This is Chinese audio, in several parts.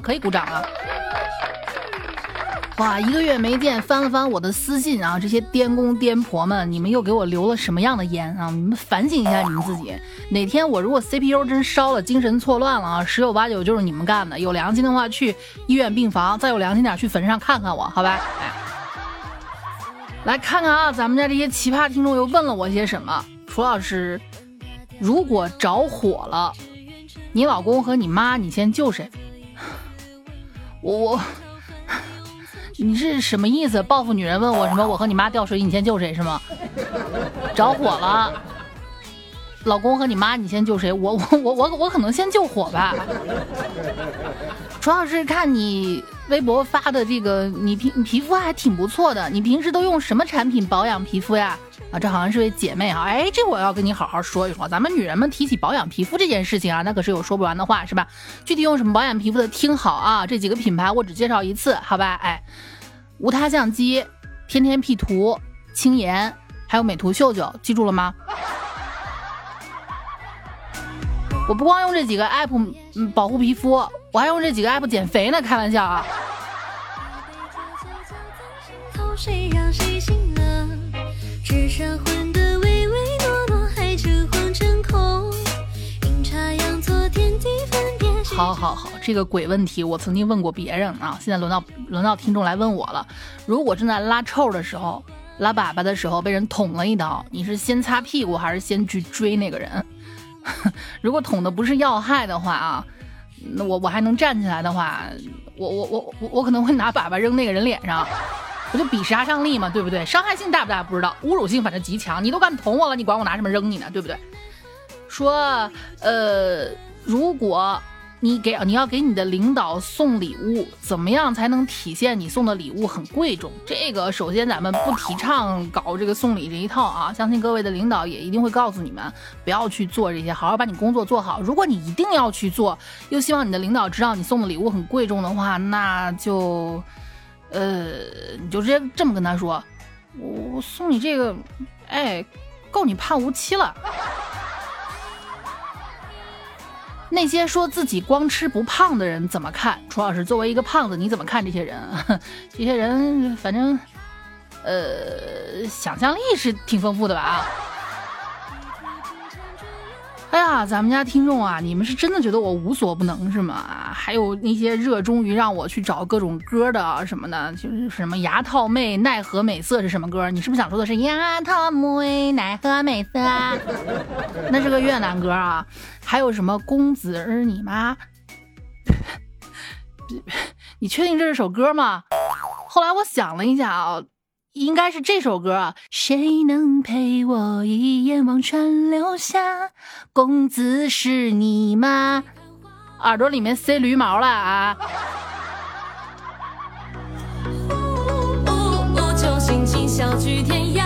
可以鼓掌了。哇，一个月没见，翻了翻我的私信啊，这些颠公颠婆们，你们又给我留了什么样的言啊？你们反省一下你们自己。哪天我如果 CPU 真烧了，精神错乱了啊，十有八九就是你们干的。有良心的话，去医院病房；再有良心点，去坟上看看我，好吧？哎，来看看啊，咱们家这些奇葩听众又问了我些什么？楚老师，如果着火了，你老公和你妈，你先救谁？我我。你是什么意思？报复女人问我什么？我和你妈掉水里，你先救谁是吗？着火了，老公和你妈，你先救谁？我我我我我可能先救火吧。主要是看你微博发的这个，你皮皮肤还挺不错的。你平时都用什么产品保养皮肤呀？这好像是位姐妹啊。哎，这我要跟你好好说一说。咱们女人们提起保养皮肤这件事情啊，那可是有说不完的话，是吧？具体用什么保养皮肤的，听好啊，这几个品牌我只介绍一次，好吧？哎。无他相机、天天 P 图、轻颜，还有美图秀秀，记住了吗？我不光用这几个 app 保护皮肤，我还用这几个 app 减肥呢，开玩笑啊！好好好，这个鬼问题我曾经问过别人啊，现在轮到轮到听众来问我了。如果正在拉臭的时候、拉粑粑的时候被人捅了一刀，你是先擦屁股还是先去追那个人？如果捅的不是要害的话啊，那我我还能站起来的话，我我我我我可能会拿粑粑扔那个人脸上，我就比杀伤力嘛，对不对？伤害性大不大不知道，侮辱性反正极强。你都敢捅我了，你管我拿什么扔你呢？对不对？说呃，如果。你给你要给你的领导送礼物，怎么样才能体现你送的礼物很贵重？这个首先咱们不提倡搞这个送礼这一套啊，相信各位的领导也一定会告诉你们，不要去做这些，好好把你工作做好。如果你一定要去做，又希望你的领导知道你送的礼物很贵重的话，那就，呃，你就直接这么跟他说，我送你这个，哎，够你判无期了。那些说自己光吃不胖的人怎么看？楚老师作为一个胖子，你怎么看这些人？这些人反正，呃，想象力是挺丰富的吧？啊。哎呀，咱们家听众啊，你们是真的觉得我无所不能是吗？还有那些热衷于让我去找各种歌的什么的，就是什么牙套妹奈何美色是什么歌？你是不是想说的是牙套妹奈何美色？那是个越南歌啊。还有什么公子儿你妈？你确定这是首歌吗？后来我想了一下啊。应该是这首歌啊！谁能陪我一眼望穿流霞？公子是你吗？耳朵里面塞驴毛了啊！小天涯，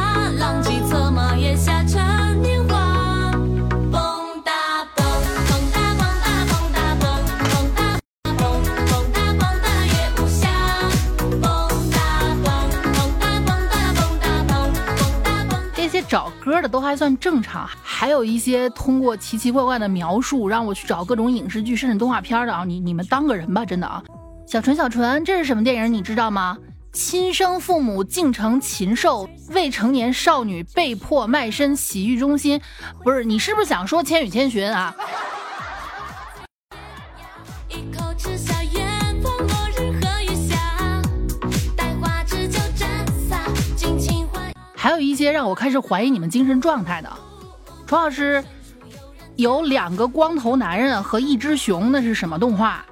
还算正常，还有一些通过奇奇怪怪的描述让我去找各种影视剧甚至动画片的啊！你你们当个人吧，真的啊！小纯小纯，这是什么电影？你知道吗？亲生父母竟成禽兽，未成年少女被迫卖身洗浴中心。不是你是不是想说《千与千寻》啊？还有一些让我开始怀疑你们精神状态的，楚老师，有两个光头男人和一只熊，那是什么动画？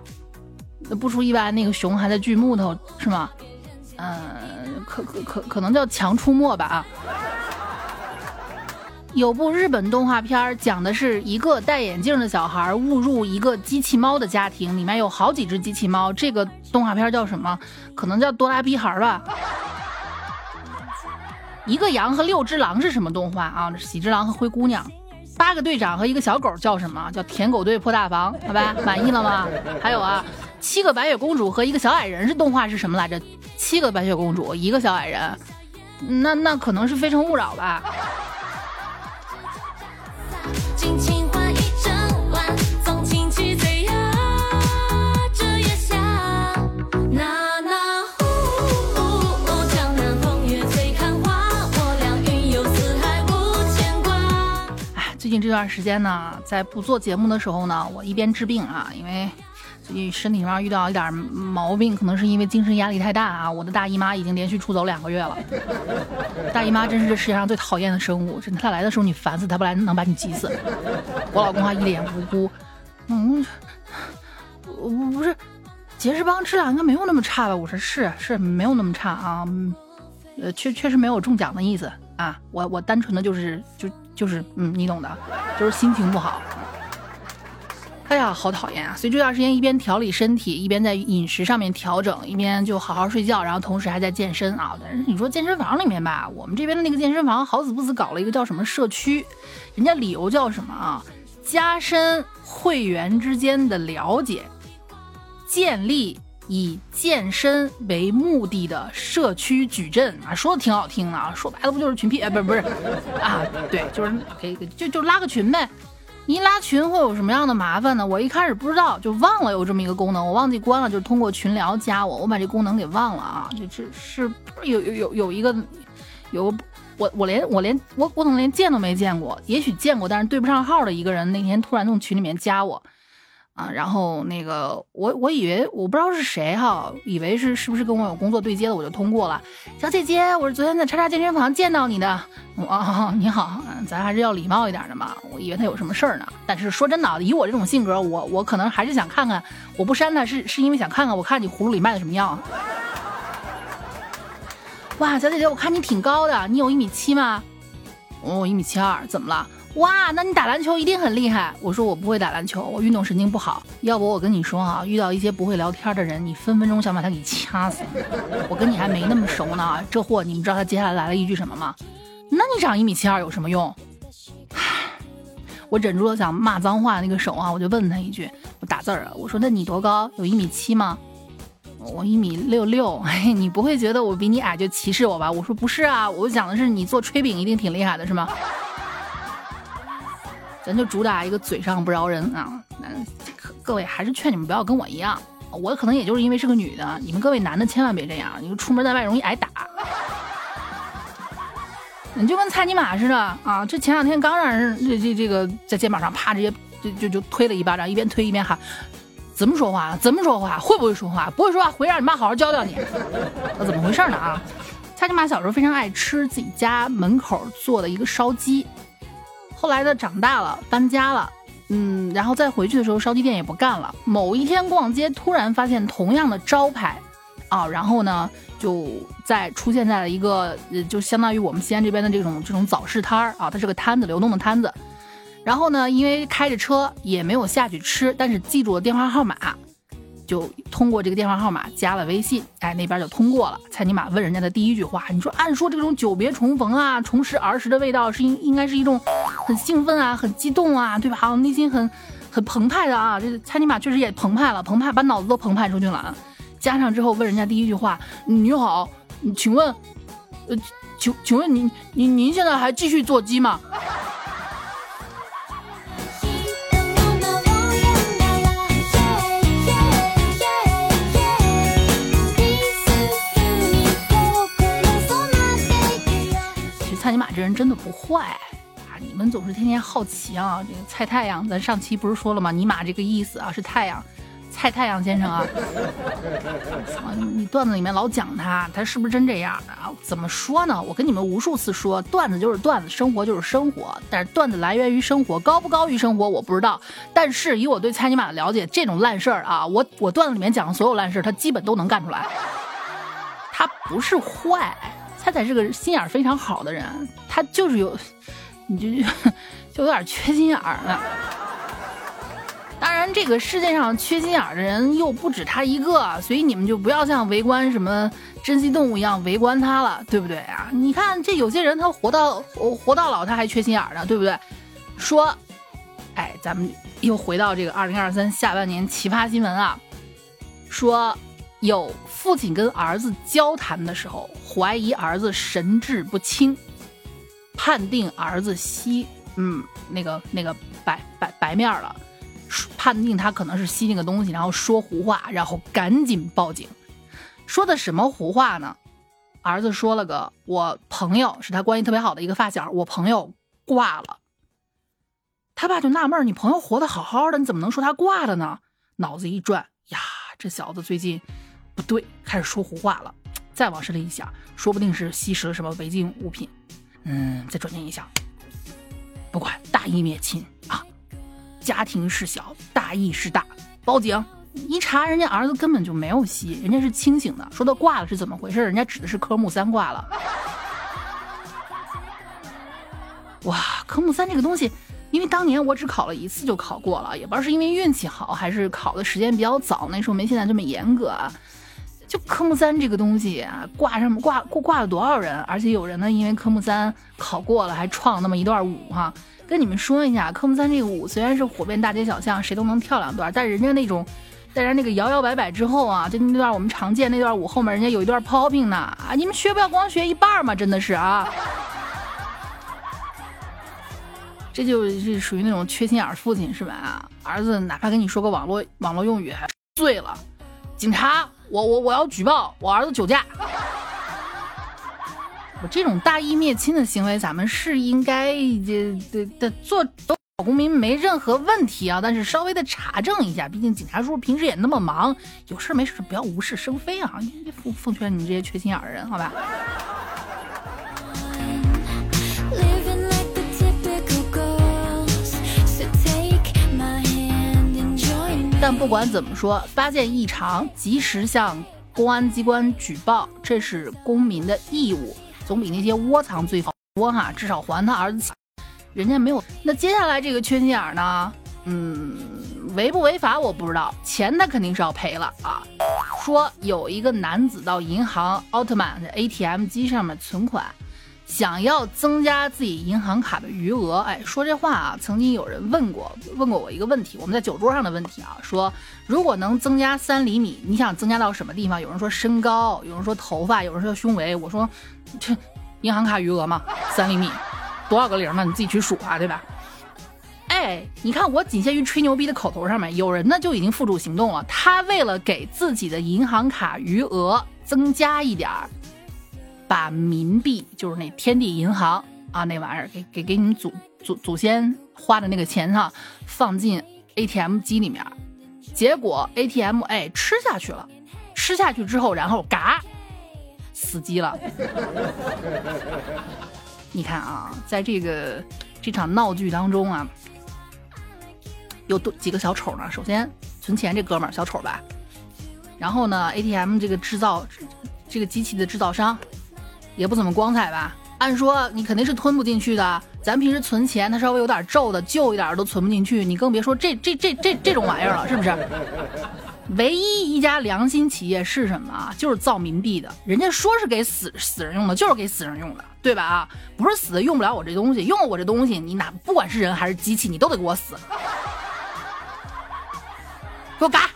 那不出意外，那个熊还在锯木头是吗？嗯，可可可可能叫强出没吧啊。有部日本动画片讲的是一个戴眼镜的小孩误入一个机器猫的家庭，里面有好几只机器猫。这个动画片叫什么？可能叫哆啦 A 孩吧。一个羊和六只狼是什么动画啊？喜之郎和灰姑娘，八个队长和一个小狗叫什么？叫舔狗队破大防，好吧，满意了吗？还有啊，七个白雪公主和一个小矮人是动画是什么来着？七个白雪公主，一个小矮人，那那可能是非诚勿扰吧。段时间呢，在不做节目的时候呢，我一边治病啊，因为最近身体上遇到一点毛病，可能是因为精神压力太大啊。我的大姨妈已经连续出走两个月了。大姨妈真是这世界上最讨厌的生物，真的，她来的时候你烦死，她不来能把你急死。我老公还一脸无辜，嗯，我不是，节食帮质量应该没有那么差吧？我说是是没有那么差啊，呃，确确实没有中奖的意思啊。我我单纯的就是就。就是嗯，你懂的，就是心情不好。哎呀，好讨厌啊！所以这段时间一边调理身体，一边在饮食上面调整，一边就好好睡觉，然后同时还在健身啊。但是你说健身房里面吧，我们这边的那个健身房好死不死搞了一个叫什么社区，人家理由叫什么啊？加深会员之间的了解，建立。以健身为目的的社区矩阵啊，说的挺好听的啊，说白了不就是群 P 哎，不是不是啊，对，就是可以就就拉个群呗。一拉群会有什么样的麻烦呢？我一开始不知道，就忘了有这么一个功能，我忘记关了，就是通过群聊加我，我把这功能给忘了啊。就是是有有有有一个有我我连我连我我可能连见都没见过，也许见过，但是对不上号的一个人，那天突然从群里面加我。啊，然后那个我我以为我不知道是谁哈，以为是是不是跟我有工作对接的，我就通过了。小姐姐，我是昨天在叉叉健身房见到你的。哦，你好，咱还是要礼貌一点的嘛。我以为他有什么事儿呢，但是说真的，以我这种性格，我我可能还是想看看，我不删他是是因为想看看，我看你葫芦里卖的什么药。哇，小姐姐，我看你挺高的，你有一米七吗？我一米七二，怎么了？哇，那你打篮球一定很厉害。我说我不会打篮球，我运动神经不好。要不我跟你说啊，遇到一些不会聊天的人，你分分钟想把他给掐死。我跟你还没那么熟呢，这货你们知道他接下来来了一句什么吗？那你长一米七二有什么用？我忍住了想骂脏话那个手啊，我就问他一句，我打字儿啊，我说那你多高？有一米七吗？我一米六六。哎，你不会觉得我比你矮就歧视我吧？我说不是啊，我讲的是你做炊饼一定挺厉害的，是吗？咱就主打一个嘴上不饶人啊！那各位还是劝你们不要跟我一样，我可能也就是因为是个女的，你们各位男的千万别这样，你们出门在外容易挨打。你就跟蔡尼玛似的啊！这前两天刚让人这这这个在肩膀上啪直接就就就推了一巴掌，一边推一边喊：怎么说话？怎么说话？会不会说话？不会说话，回让你妈好好教教你。那怎么回事呢啊？蔡尼玛小时候非常爱吃自己家门口做的一个烧鸡。后来呢，长大了，搬家了，嗯，然后再回去的时候，烧鸡店也不干了。某一天逛街，突然发现同样的招牌，啊，然后呢，就在出现在了一个，呃，就相当于我们西安这边的这种这种早市摊儿啊，它是个摊子，流动的摊子。然后呢，因为开着车也没有下去吃，但是记住了电话号码。就通过这个电话号码加了微信，哎，那边就通过了。蔡尼玛问人家的第一句话，你说按说这种久别重逢啊，重拾儿时的味道，是应应该是一种很兴奋啊，很激动啊，对吧？好，内心很很澎湃的啊。这蔡尼玛确实也澎湃了，澎湃把脑子都澎湃出去了啊。加上之后问人家第一句话，你好，请问，呃，请请问您您您现在还继续做鸡吗？蔡尼玛这人真的不坏！们总是天天好奇啊。这个蔡太阳，咱上期不是说了吗？尼玛这个意思啊，是太阳，蔡太阳先生啊。你段子里面老讲他，他是不是真这样啊？怎么说呢？我跟你们无数次说，段子就是段子，生活就是生活。但是段子来源于生活，高不高于生活我不知道。但是以我对蔡尼玛的了解，这种烂事儿啊，我 我段子里面讲的所有烂事儿，他基本都能干出来。他不是坏。他才是个心眼非常好的人，他就是有，你就 就有点缺心眼儿了。当然，这个世界上缺心眼儿的人又不止他一个，所以你们就不要像围观什么珍稀动物一样围观他了，对不对啊？你看这有些人，他活到活到老，他还缺心眼儿呢，对不对？说，哎，咱们又回到这个二零二三下半年奇葩新闻啊，说。有父亲跟儿子交谈的时候，怀疑儿子神志不清，判定儿子吸嗯那个那个白白白面了，判定他可能是吸那个东西，然后说胡话，然后赶紧报警。说的什么胡话呢？儿子说了个我朋友是他关系特别好的一个发小，我朋友挂了。他爸就纳闷：“你朋友活得好好的，你怎么能说他挂了呢？”脑子一转，呀，这小子最近不对，开始说胡话了。再往深里一想，说不定是吸食了什么违禁物品。嗯，再转念一想，不管大义灭亲啊，家庭事小，大义是大，报警。一查，人家儿子根本就没有吸，人家是清醒的。说他挂了是怎么回事？人家指的是科目三挂了。哇，科目三这个东西，因为当年我只考了一次就考过了，也不知道是因为运气好，还是考的时间比较早，那时候没现在这么严格。就科目三这个东西啊，挂上挂挂挂了多少人？而且有人呢，因为科目三考过了，还创那么一段舞哈。跟你们说一下，科目三这个舞虽然是火遍大街小巷，谁都能跳两段，但人家那种。但是那个摇摇摆摆之后啊，就那段我们常见那段舞后面，人家有一段 popping 呢啊！你们学不要光学一半嘛，真的是啊！这就是属于那种缺心眼父亲是吧？儿子哪怕跟你说个网络网络用语，还醉了，警察，我我我要举报我儿子酒驾。我这种大义灭亲的行为，咱们是应该这这这做。老公民没任何问题啊，但是稍微的查证一下，毕竟警察叔叔平时也那么忙，有事没事不要无事生非啊！奉奉劝你这些缺心眼的人，好吧。但不管怎么说，发现异常及时向公安机关举报，这是公民的义务，总比那些窝藏罪犯多哈，至少还他儿子。人家没有，那接下来这个缺心眼呢？嗯，违不违法我不知道，钱他肯定是要赔了啊。说有一个男子到银行奥特曼的 ATM 机上面存款，想要增加自己银行卡的余额。哎，说这话啊，曾经有人问过，问过我一个问题，我们在酒桌上的问题啊，说如果能增加三厘米，你想增加到什么地方？有人说身高，有人说头发，有人说胸围。我说，这银行卡余额嘛，三厘米。多少个零呢？你自己去数啊，对吧？哎，你看我仅限于吹牛逼的口头上面，有人呢就已经付诸行动了。他为了给自己的银行卡余额增加一点儿，把冥币，就是那天地银行啊那玩意儿，给给给你们祖祖祖先花的那个钱哈，放进 ATM 机里面，结果 ATM 哎吃下去了，吃下去之后，然后嘎死机了。你看啊，在这个这场闹剧当中啊，有多几个小丑呢？首先存钱这哥们儿小丑吧，然后呢，ATM 这个制造这个机器的制造商也不怎么光彩吧？按说你肯定是吞不进去的，咱平时存钱，它稍微有点皱的、旧一点都存不进去，你更别说这这这这这种玩意儿了，是不是？唯一一家良心企业是什么啊？就是造冥币的。人家说是给死死人用的，就是给死人用的，对吧？啊，不是死的用不了我这东西，用了我这东西，你哪不管是人还是机器，你都得给我死，给我嘎！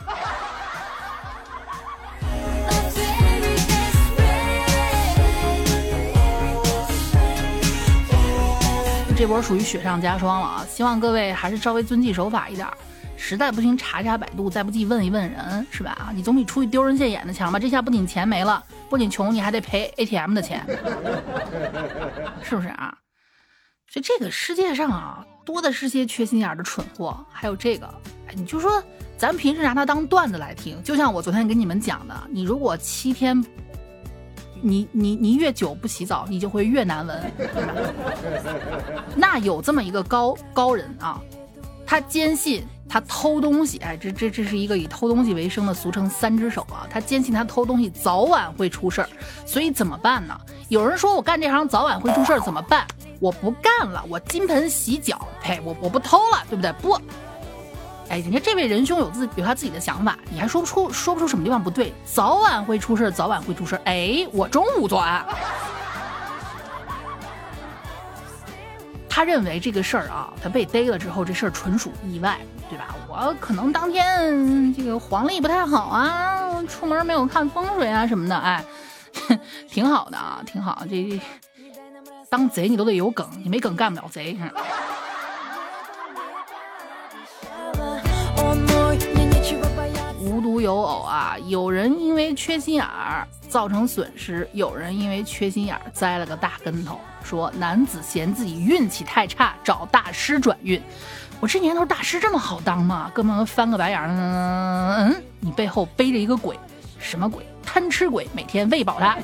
这波属于雪上加霜了啊！希望各位还是稍微遵纪守法一点。实在不行，查查百度，再不济问一问人，是吧？啊，你总比出去丢人现眼的强吧？这下不仅钱没了，不仅穷，你还得赔 ATM 的钱，是不是啊？所以这个世界上啊，多的是些缺心眼的蠢货。还有这个，你就说咱平时拿它当段子来听，就像我昨天跟你们讲的，你如果七天，你你你越久不洗澡，你就会越难闻。那有这么一个高高人啊，他坚信。他偷东西，哎，这这这是一个以偷东西为生的，俗称三只手啊。他坚信他偷东西早晚会出事儿，所以怎么办呢？有人说我干这行早晚会出事儿，怎么办？我不干了，我金盆洗脚，呸，我我不偷了，对不对？不，哎，人家这位仁兄有自有他自己的想法，你还说不出说不出什么地方不对？早晚会出事，早晚会出事。哎，我中午做案。他认为这个事儿啊，他被逮了之后，这事儿纯属意外。对吧？我可能当天这个黄历不太好啊，出门没有看风水啊什么的，哎，挺好的啊，挺好。这当贼你都得有梗，你没梗干不了贼。有偶啊，有人因为缺心眼儿造成损失，有人因为缺心眼儿栽了个大跟头。说男子嫌自己运气太差，找大师转运。我这年头大师这么好当吗？哥们翻个白眼儿，嗯，你背后背着一个鬼，什么鬼？贪吃鬼，每天喂饱他。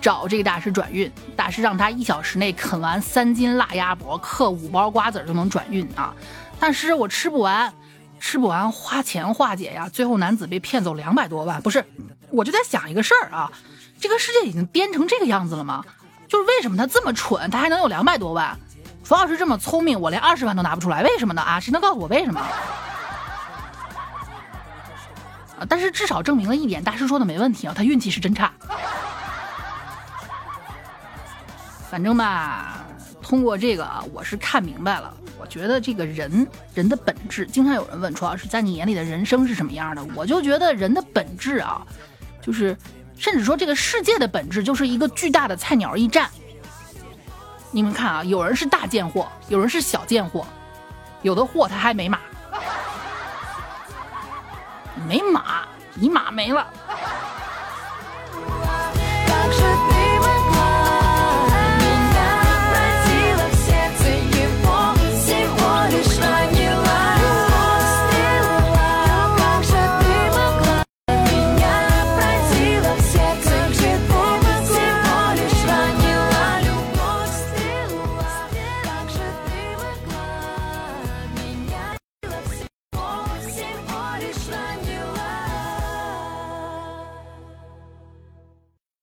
找这个大师转运，大师让他一小时内啃完三斤辣鸭脖，嗑五包瓜子就能转运啊。大师，我吃不完，吃不完花钱化解呀。最后男子被骗走两百多万，不是？我就在想一个事儿啊，这个世界已经颠成这个样子了吗？就是为什么他这么蠢，他还能有两百多万？冯老师这么聪明，我连二十万都拿不出来，为什么呢？啊，谁能告诉我为什么？啊，但是至少证明了一点，大师说的没问题啊，他运气是真差。反正吧，通过这个，我是看明白了。我觉得这个人人的质，经常有人问楚老师，在你眼里的人生是什么样的？我就觉得人的本质啊，就是，甚至说这个世界的本质就是一个巨大的菜鸟驿站。你们看啊，有人是大贱货，有人是小贱货，有的货他还没码，没码，你码没了。